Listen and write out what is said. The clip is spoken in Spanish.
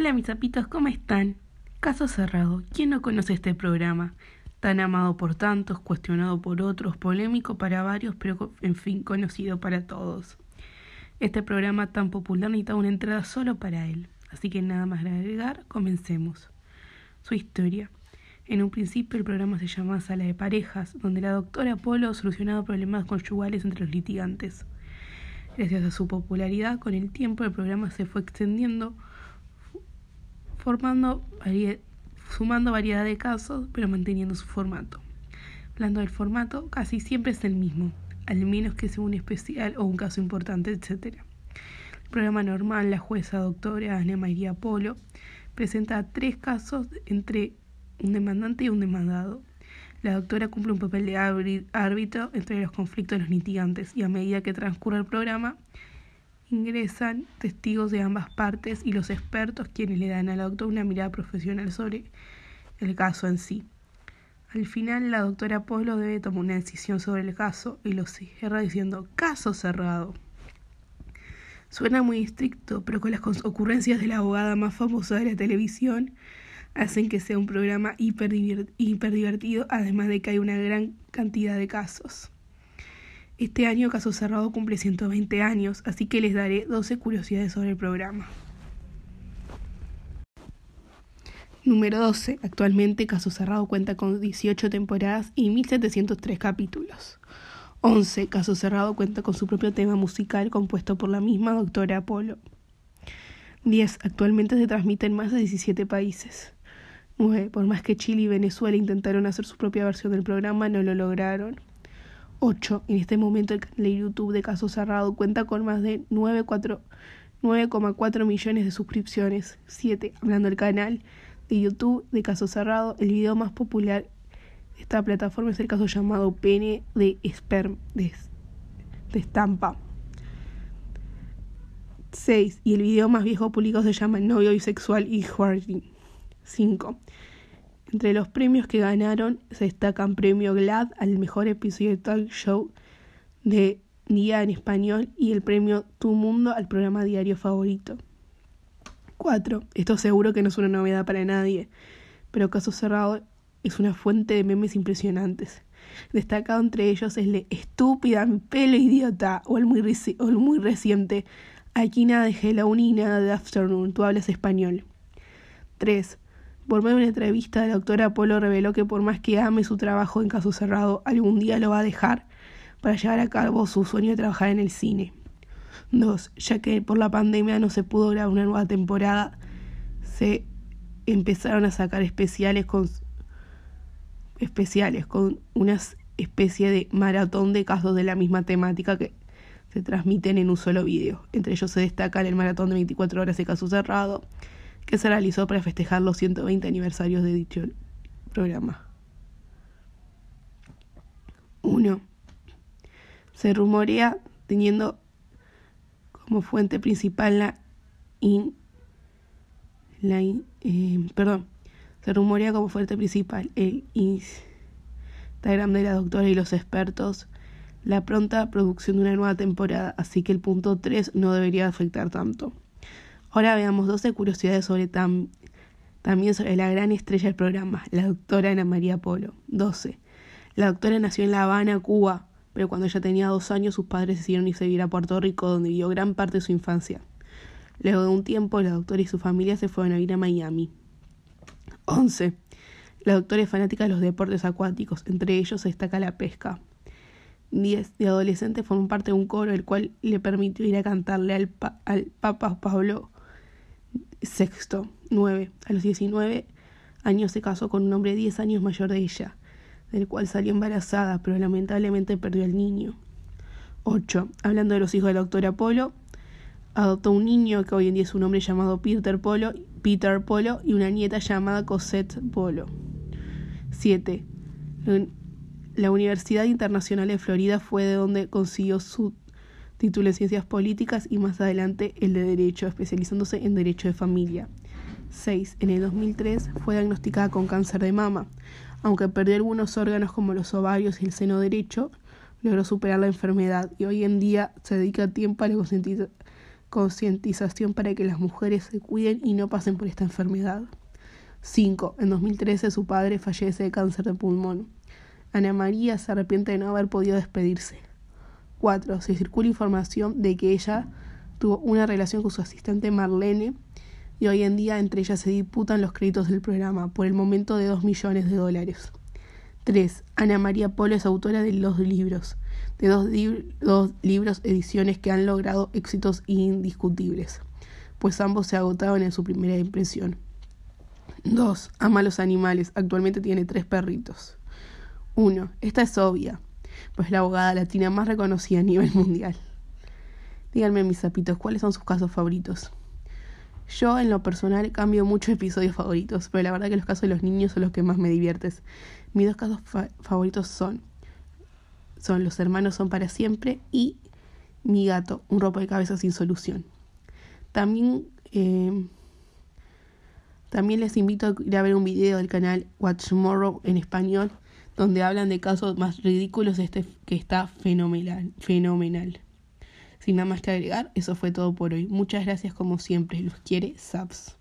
Hola mis zapitos, ¿cómo están? Caso cerrado. ¿Quién no conoce este programa? Tan amado por tantos, cuestionado por otros, polémico para varios, pero en fin, conocido para todos. Este programa tan popular necesita una entrada solo para él. Así que nada más agregar, comencemos. Su historia. En un principio el programa se llamaba Sala de Parejas, donde la doctora Polo solucionaba problemas conyugales entre los litigantes. Gracias a su popularidad, con el tiempo el programa se fue extendiendo, formando sumando variedad de casos, pero manteniendo su formato. Hablando del formato, casi siempre es el mismo, al menos que sea un especial o un caso importante, etc. El programa normal, la jueza doctora Ana María Polo presenta tres casos entre un demandante y un demandado. La doctora cumple un papel de árbitro entre los conflictos de los litigantes y a medida que transcurre el programa ingresan testigos de ambas partes y los expertos quienes le dan a la doctora una mirada profesional sobre el caso en sí. Al final la doctora Polo debe tomar una decisión sobre el caso y lo cierra diciendo caso cerrado. Suena muy estricto, pero con las ocurrencias de la abogada más famosa de la televisión, hacen que sea un programa hiper, divertido, además de que hay una gran cantidad de casos. Este año Caso Cerrado cumple 120 años, así que les daré 12 curiosidades sobre el programa. Número 12. Actualmente Caso Cerrado cuenta con 18 temporadas y 1703 capítulos. 11. Caso Cerrado cuenta con su propio tema musical compuesto por la misma doctora Apolo. 10. Actualmente se transmite en más de 17 países. 9. Por más que Chile y Venezuela intentaron hacer su propia versión del programa, no lo lograron. 8. En este momento el canal de YouTube de Caso Cerrado cuenta con más de 9,4 millones de suscripciones. 7. Hablando del canal de YouTube de Caso Cerrado, el video más popular de esta plataforma es el caso llamado Pene de, Sperm, de, Estampa. 6. Y el video más viejo publicado se llama Novio Bisexual y Harding. 5. Entre los premios que ganaron se destacan Premio GLAD al mejor episodio de talk show de día en español y el premio Tu Mundo al programa diario favorito. 4. Esto seguro que no es una novedad para nadie, pero Caso Cerrado es una fuente de memes impresionantes. Destacado entre ellos es el estúpida, mi pelo idiota o el muy, reciente Aquí nada de Hello ni nada de Afternoon, tú hablas español. 3. Por medio de una entrevista, la doctora Polo reveló que por más que ame su trabajo en caso cerrado, algún día lo va a dejar para llevar a cabo su sueño de trabajar en el cine. 2. Ya que por la pandemia no se pudo grabar una nueva temporada, se empezaron a sacar especiales con especiales con una especie de maratón de casos de la misma temática que se transmiten en un solo video. Entre ellos se destaca el maratón de 24 horas de caso cerrado, que se realizó para festejar los 120 aniversarios de dicho programa. 1. Se rumorea teniendo como fuente principal la in, la eh, perdón, se rumorea como fuente principal el Instagram de la doctora y los expertos la pronta producción de una nueva temporada, así que el punto 3 no debería afectar tanto. Ahora veamos 12 curiosidades sobre también sobre la gran estrella del programa, la doctora Ana María Polo. 12. La doctora nació en La Habana, Cuba, pero cuando ella tenía dos años sus padres decidieron irse a vivir a Puerto Rico, donde vivió gran parte de su infancia. Luego de un tiempo, la doctora y su familia se fueron a vivir a Miami. 11. La doctora es fanática de los deportes acuáticos, entre ellos se destaca la pesca. 10. De adolescente formó parte de un coro, el cual le permitió ir a cantarle al, al Papa Pablo Sexto, 9. A los 19 años se casó con un hombre 10 años mayor de ella, del cual salió embarazada, pero lamentablemente perdió al niño. 8. Hablando de los hijos del doctor Apolo, adoptó un niño que hoy en día es un hombre llamado Peter Polo, Peter Polo y una nieta llamada Cosette Polo. 7. La Universidad Internacional de Florida fue de donde consiguió su título en Ciencias Políticas y más adelante el de Derecho, especializándose en Derecho de Familia. 6. En el 2003 fue diagnosticada con cáncer de mama. Aunque perdió algunos órganos como los ovarios y el seno derecho, logró superar la enfermedad y hoy en día se dedica tiempo a la concientización para que las mujeres se cuiden y no pasen por esta enfermedad. 5. En 2013 su padre fallece de cáncer de pulmón. Ana María se arrepiente de no haber podido despedirse. 4. Se circula información de que ella tuvo una relación con su asistente Marlene y hoy en día entre ellas se disputan los créditos del programa, por el momento de 2 millones de dólares. 3. Ana María Polo es autora de los libros, de dos, dos libros ediciones que han logrado éxitos indiscutibles, pues ambos se agotaron en su primera impresión. 2. Ama a los animales, actualmente tiene tres perritos. 1. Esta es obvia, pues la abogada latina más reconocida a nivel mundial. Díganme, mis zapitos, ¿cuáles son sus casos favoritos? Yo, en lo personal, cambio muchos episodios favoritos, pero la verdad que los casos de los niños son los que más me diviertes. Mis dos casos favoritos son, son Los hermanos son para siempre y Mi gato, un ropo de cabeza sin solución. También, eh, también les invito a ir a ver un video del canal Watch Tomorrow en español, donde hablan de casos más ridículos este que está fenomenal. fenomenal. Sin nada más que agregar, eso fue todo por hoy. Muchas gracias como siempre. Los quiere Saps.